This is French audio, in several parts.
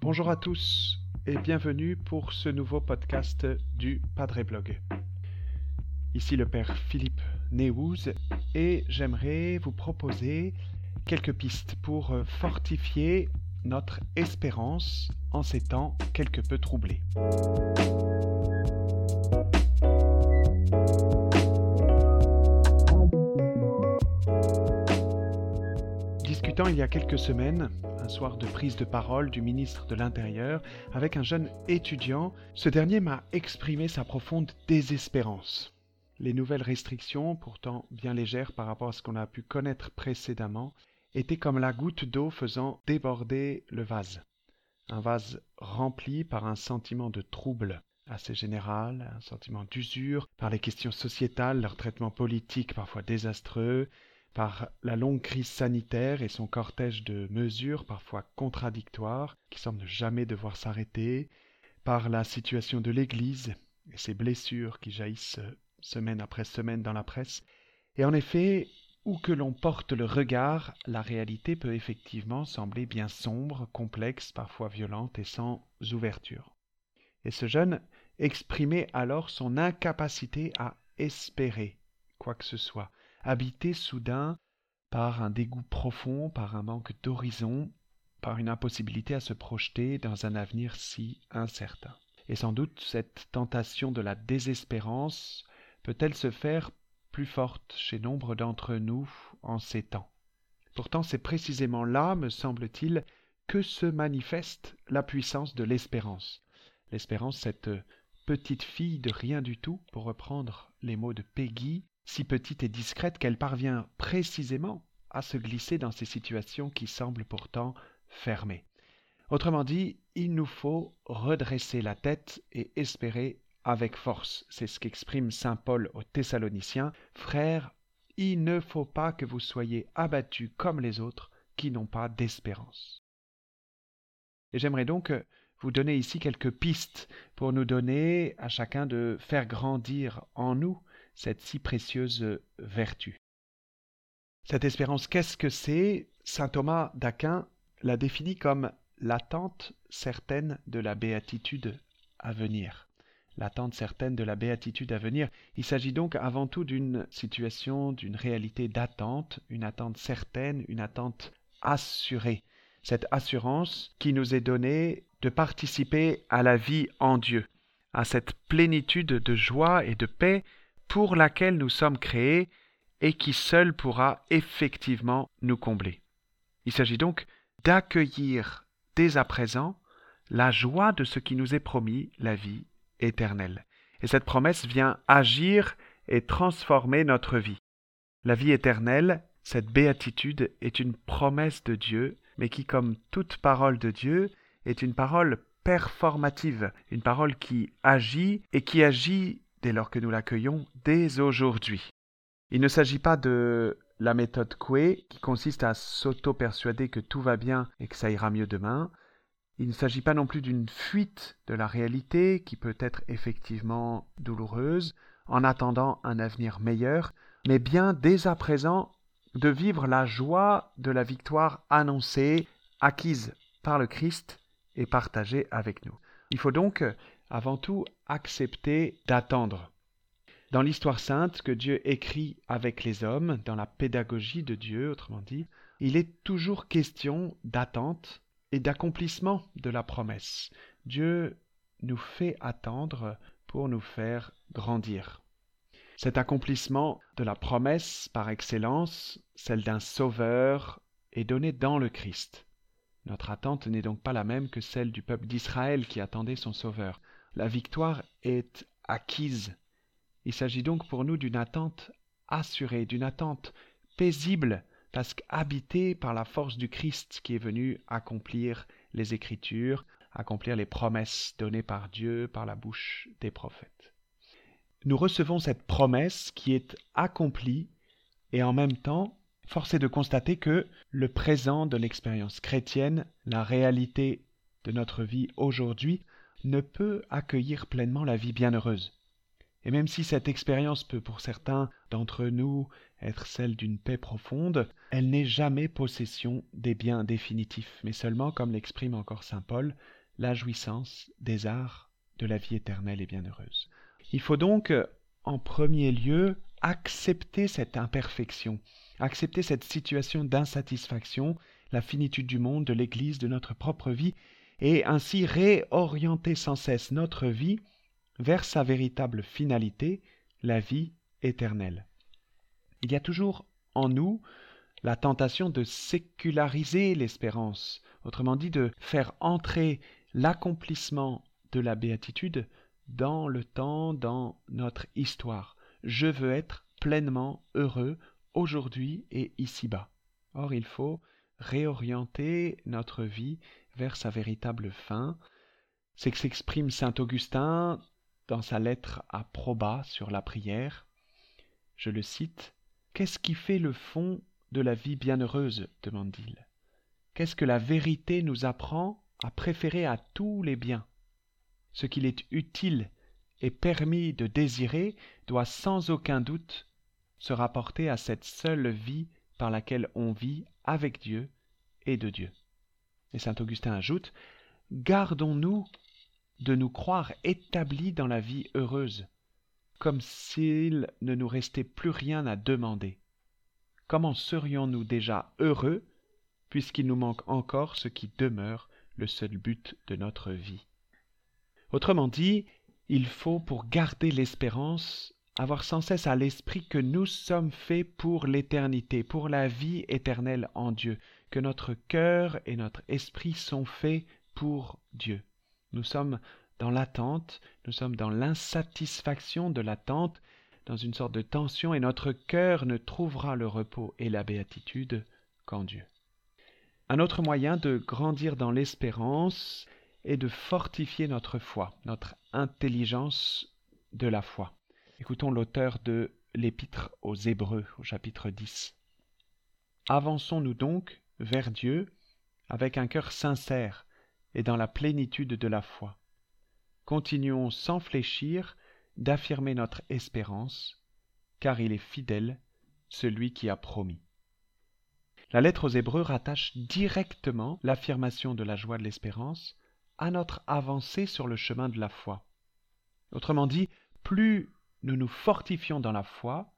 Bonjour à tous et bienvenue pour ce nouveau podcast du Padre Blog. Ici le Père Philippe Néouz et j'aimerais vous proposer quelques pistes pour fortifier notre espérance en ces temps quelque peu troublés. Il y a quelques semaines, un soir de prise de parole du ministre de l'Intérieur avec un jeune étudiant, ce dernier m'a exprimé sa profonde désespérance. Les nouvelles restrictions, pourtant bien légères par rapport à ce qu'on a pu connaître précédemment, était comme la goutte d'eau faisant déborder le vase. Un vase rempli par un sentiment de trouble assez général, un sentiment d'usure, par les questions sociétales, leur traitement politique parfois désastreux, par la longue crise sanitaire et son cortège de mesures parfois contradictoires qui semblent jamais devoir s'arrêter, par la situation de l'Église et ses blessures qui jaillissent semaine après semaine dans la presse, et en effet où que l'on porte le regard, la réalité peut effectivement sembler bien sombre, complexe, parfois violente et sans ouverture. Et ce jeune exprimait alors son incapacité à espérer quoi que ce soit, habité soudain par un dégoût profond, par un manque d'horizon, par une impossibilité à se projeter dans un avenir si incertain. Et sans doute cette tentation de la désespérance peut-elle se faire plus forte chez nombre d'entre nous en ces temps? Pourtant, c'est précisément là, me semble-t-il, que se manifeste la puissance de l'espérance. L'espérance, cette petite fille de rien du tout, pour reprendre les mots de Peggy, si petite et discrète qu'elle parvient précisément à se glisser dans ces situations qui semblent pourtant fermées. Autrement dit, il nous faut redresser la tête et espérer avec force. C'est ce qu'exprime Saint Paul aux Thessaloniciens. Frères, il ne faut pas que vous soyez abattus comme les autres qui n'ont pas d'espérance. Et j'aimerais donc vous donner ici quelques pistes pour nous donner à chacun de faire grandir en nous cette si précieuse vertu. Cette espérance, qu'est-ce que c'est? Saint Thomas d'Aquin la définit comme l'attente certaine de la béatitude à venir l'attente certaine de la béatitude à venir. Il s'agit donc avant tout d'une situation, d'une réalité d'attente, une attente certaine, une attente assurée. Cette assurance qui nous est donnée de participer à la vie en Dieu, à cette plénitude de joie et de paix pour laquelle nous sommes créés et qui seule pourra effectivement nous combler. Il s'agit donc d'accueillir dès à présent la joie de ce qui nous est promis, la vie éternelle. Et cette promesse vient agir et transformer notre vie. La vie éternelle, cette béatitude, est une promesse de Dieu, mais qui, comme toute parole de Dieu, est une parole performative, une parole qui agit et qui agit dès lors que nous l'accueillons dès aujourd'hui. Il ne s'agit pas de la méthode Coué, qui consiste à s'auto-persuader que tout va bien et que ça ira mieux demain, il ne s'agit pas non plus d'une fuite de la réalité qui peut être effectivement douloureuse en attendant un avenir meilleur, mais bien dès à présent de vivre la joie de la victoire annoncée, acquise par le Christ et partagée avec nous. Il faut donc avant tout accepter d'attendre. Dans l'histoire sainte que Dieu écrit avec les hommes, dans la pédagogie de Dieu, autrement dit, il est toujours question d'attente et d'accomplissement de la promesse. Dieu nous fait attendre pour nous faire grandir. Cet accomplissement de la promesse par excellence, celle d'un sauveur, est donné dans le Christ. Notre attente n'est donc pas la même que celle du peuple d'Israël qui attendait son sauveur. La victoire est acquise. Il s'agit donc pour nous d'une attente assurée, d'une attente paisible, parce qu'habité par la force du Christ qui est venu accomplir les Écritures, accomplir les promesses données par Dieu par la bouche des prophètes. Nous recevons cette promesse qui est accomplie et en même temps, force est de constater que le présent de l'expérience chrétienne, la réalité de notre vie aujourd'hui, ne peut accueillir pleinement la vie bienheureuse. Et même si cette expérience peut pour certains d'entre nous être celle d'une paix profonde, elle n'est jamais possession des biens définitifs, mais seulement, comme l'exprime encore Saint Paul, la jouissance des arts de la vie éternelle et bienheureuse. Il faut donc, en premier lieu, accepter cette imperfection, accepter cette situation d'insatisfaction, la finitude du monde, de l'Église, de notre propre vie, et ainsi réorienter sans cesse notre vie vers sa véritable finalité, la vie éternelle. Il y a toujours en nous la tentation de séculariser l'espérance, autrement dit de faire entrer l'accomplissement de la béatitude dans le temps, dans notre histoire. Je veux être pleinement heureux aujourd'hui et ici-bas. Or, il faut réorienter notre vie vers sa véritable fin. C'est que s'exprime saint Augustin dans sa lettre à Proba sur la prière. Je le cite. Qu'est-ce qui fait le fond de la vie bienheureuse? demande-t-il. Qu'est-ce que la vérité nous apprend à préférer à tous les biens? Ce qu'il est utile et permis de désirer doit sans aucun doute se rapporter à cette seule vie par laquelle on vit avec Dieu et de Dieu. Et saint Augustin ajoute Gardons-nous de nous croire établis dans la vie heureuse, comme s'il ne nous restait plus rien à demander. Comment serions-nous déjà heureux, puisqu'il nous manque encore ce qui demeure le seul but de notre vie? Autrement dit, il faut, pour garder l'espérance, avoir sans cesse à l'esprit que nous sommes faits pour l'éternité, pour la vie éternelle en Dieu, que notre cœur et notre esprit sont faits pour Dieu. Nous sommes dans l'attente, nous sommes dans l'insatisfaction de l'attente, dans une sorte de tension, et notre cœur ne trouvera le repos et la béatitude qu'en Dieu. Un autre moyen de grandir dans l'espérance est de fortifier notre foi, notre intelligence de la foi. Écoutons l'auteur de l'Épître aux Hébreux au chapitre 10. Avançons-nous donc vers Dieu avec un cœur sincère et dans la plénitude de la foi. Continuons sans fléchir d'affirmer notre espérance, car il est fidèle, celui qui a promis. La lettre aux Hébreux rattache directement l'affirmation de la joie de l'espérance à notre avancée sur le chemin de la foi. Autrement dit, plus nous nous fortifions dans la foi,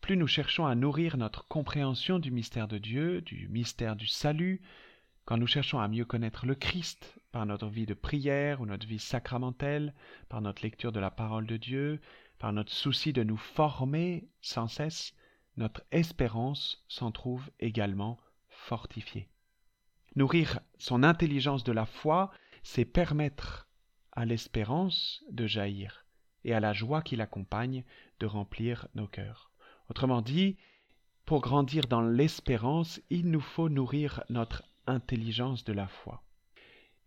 plus nous cherchons à nourrir notre compréhension du mystère de Dieu, du mystère du salut, quand nous cherchons à mieux connaître le Christ par notre vie de prière ou notre vie sacramentelle, par notre lecture de la parole de Dieu, par notre souci de nous former sans cesse, notre espérance s'en trouve également fortifiée. Nourrir son intelligence de la foi, c'est permettre à l'espérance de jaillir et à la joie qui l'accompagne de remplir nos cœurs. Autrement dit, pour grandir dans l'espérance, il nous faut nourrir notre intelligence de la foi.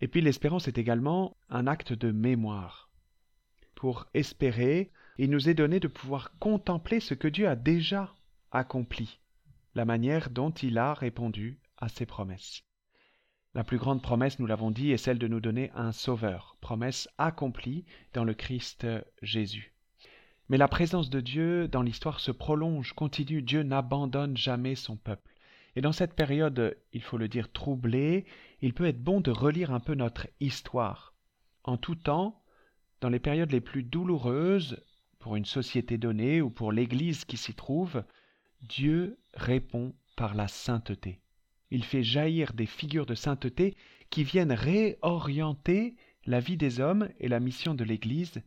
Et puis l'espérance est également un acte de mémoire. Pour espérer, il nous est donné de pouvoir contempler ce que Dieu a déjà accompli, la manière dont il a répondu à ses promesses. La plus grande promesse, nous l'avons dit, est celle de nous donner un Sauveur, promesse accomplie dans le Christ Jésus. Mais la présence de Dieu dans l'histoire se prolonge, continue, Dieu n'abandonne jamais son peuple. Et dans cette période, il faut le dire, troublée, il peut être bon de relire un peu notre histoire. En tout temps, dans les périodes les plus douloureuses, pour une société donnée ou pour l'Église qui s'y trouve, Dieu répond par la sainteté il fait jaillir des figures de sainteté qui viennent réorienter la vie des hommes et la mission de l'Église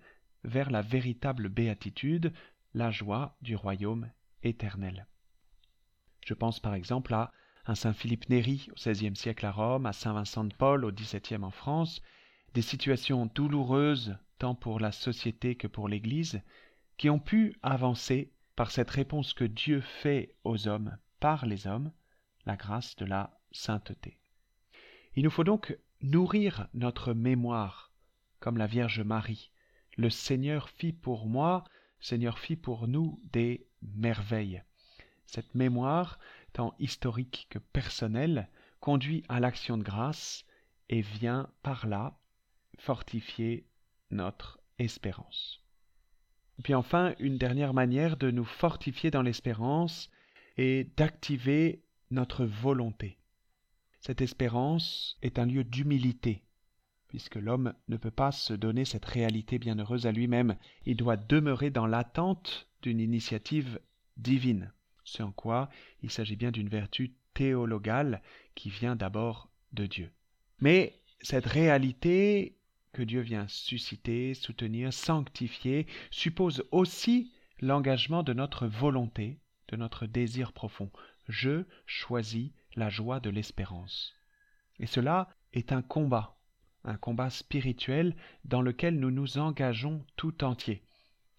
vers la véritable béatitude, la joie du royaume éternel. Je pense par exemple à un saint Philippe Néri au XVIe siècle à Rome, à saint Vincent de Paul au XVIIe en France, des situations douloureuses tant pour la société que pour l'Église, qui ont pu avancer par cette réponse que Dieu fait aux hommes par les hommes, la grâce de la sainteté. Il nous faut donc nourrir notre mémoire, comme la Vierge Marie. Le Seigneur fit pour moi, Seigneur fit pour nous des merveilles. Cette mémoire, tant historique que personnelle, conduit à l'action de grâce et vient par là fortifier notre espérance. Puis enfin, une dernière manière de nous fortifier dans l'espérance est d'activer notre volonté. Cette espérance est un lieu d'humilité, puisque l'homme ne peut pas se donner cette réalité bienheureuse à lui-même, il doit demeurer dans l'attente d'une initiative divine, ce en quoi il s'agit bien d'une vertu théologale qui vient d'abord de Dieu. Mais cette réalité que Dieu vient susciter, soutenir, sanctifier, suppose aussi l'engagement de notre volonté, de notre désir profond. Je choisis la joie de l'espérance. Et cela est un combat, un combat spirituel dans lequel nous nous engageons tout entier,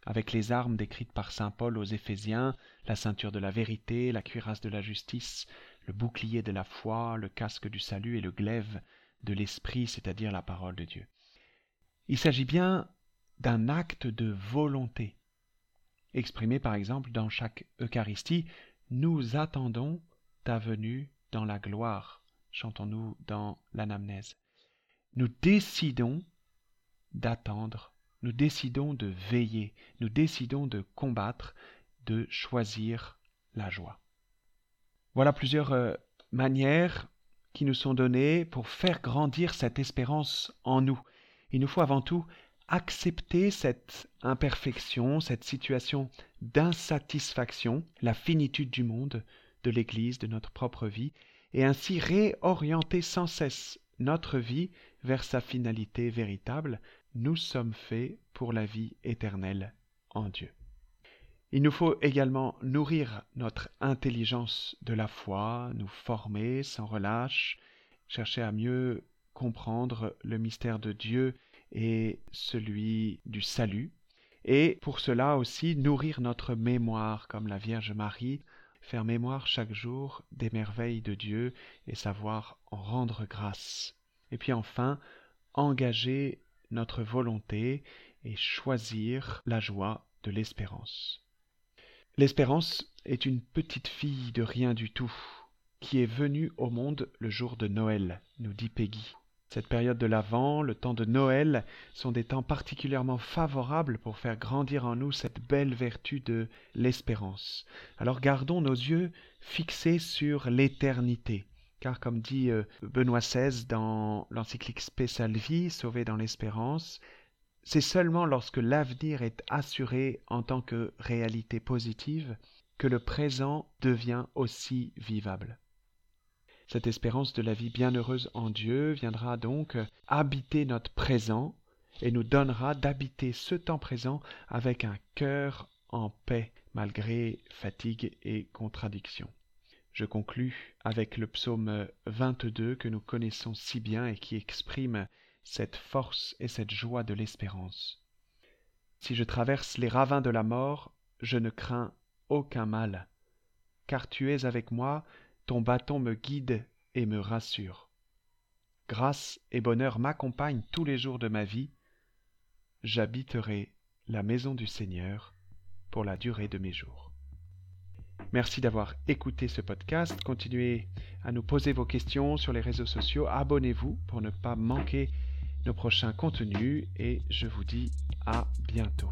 avec les armes décrites par Saint Paul aux Éphésiens, la ceinture de la vérité, la cuirasse de la justice, le bouclier de la foi, le casque du salut et le glaive de l'esprit, c'est-à-dire la parole de Dieu. Il s'agit bien d'un acte de volonté, exprimé par exemple dans chaque Eucharistie. Nous attendons ta venue dans la gloire, chantons-nous dans l'anamnèse. Nous décidons d'attendre, nous décidons de veiller, nous décidons de combattre, de choisir la joie. Voilà plusieurs euh, manières qui nous sont données pour faire grandir cette espérance en nous. Il nous faut avant tout accepter cette imperfection, cette situation d'insatisfaction, la finitude du monde, de l'Église, de notre propre vie, et ainsi réorienter sans cesse notre vie vers sa finalité véritable. Nous sommes faits pour la vie éternelle en Dieu. Il nous faut également nourrir notre intelligence de la foi, nous former sans relâche, chercher à mieux comprendre le mystère de Dieu et celui du salut, et pour cela aussi nourrir notre mémoire comme la Vierge Marie, faire mémoire chaque jour des merveilles de Dieu et savoir en rendre grâce. Et puis enfin, engager notre volonté et choisir la joie de l'espérance. L'espérance est une petite fille de rien du tout, qui est venue au monde le jour de Noël, nous dit Peggy. Cette période de l'Avent, le temps de Noël, sont des temps particulièrement favorables pour faire grandir en nous cette belle vertu de l'espérance. Alors gardons nos yeux fixés sur l'éternité, car comme dit euh, Benoît XVI dans l'encyclique Vie, Sauvé dans l'espérance, c'est seulement lorsque l'avenir est assuré en tant que réalité positive que le présent devient aussi vivable. Cette espérance de la vie bienheureuse en Dieu viendra donc habiter notre présent et nous donnera d'habiter ce temps présent avec un cœur en paix malgré fatigue et contradiction. Je conclus avec le psaume 22 que nous connaissons si bien et qui exprime cette force et cette joie de l'espérance. Si je traverse les ravins de la mort, je ne crains aucun mal, car tu es avec moi, ton bâton me guide et me rassure. Grâce et bonheur m'accompagnent tous les jours de ma vie. J'habiterai la maison du Seigneur pour la durée de mes jours. Merci d'avoir écouté ce podcast. Continuez à nous poser vos questions sur les réseaux sociaux. Abonnez-vous pour ne pas manquer nos prochains contenus et je vous dis à bientôt.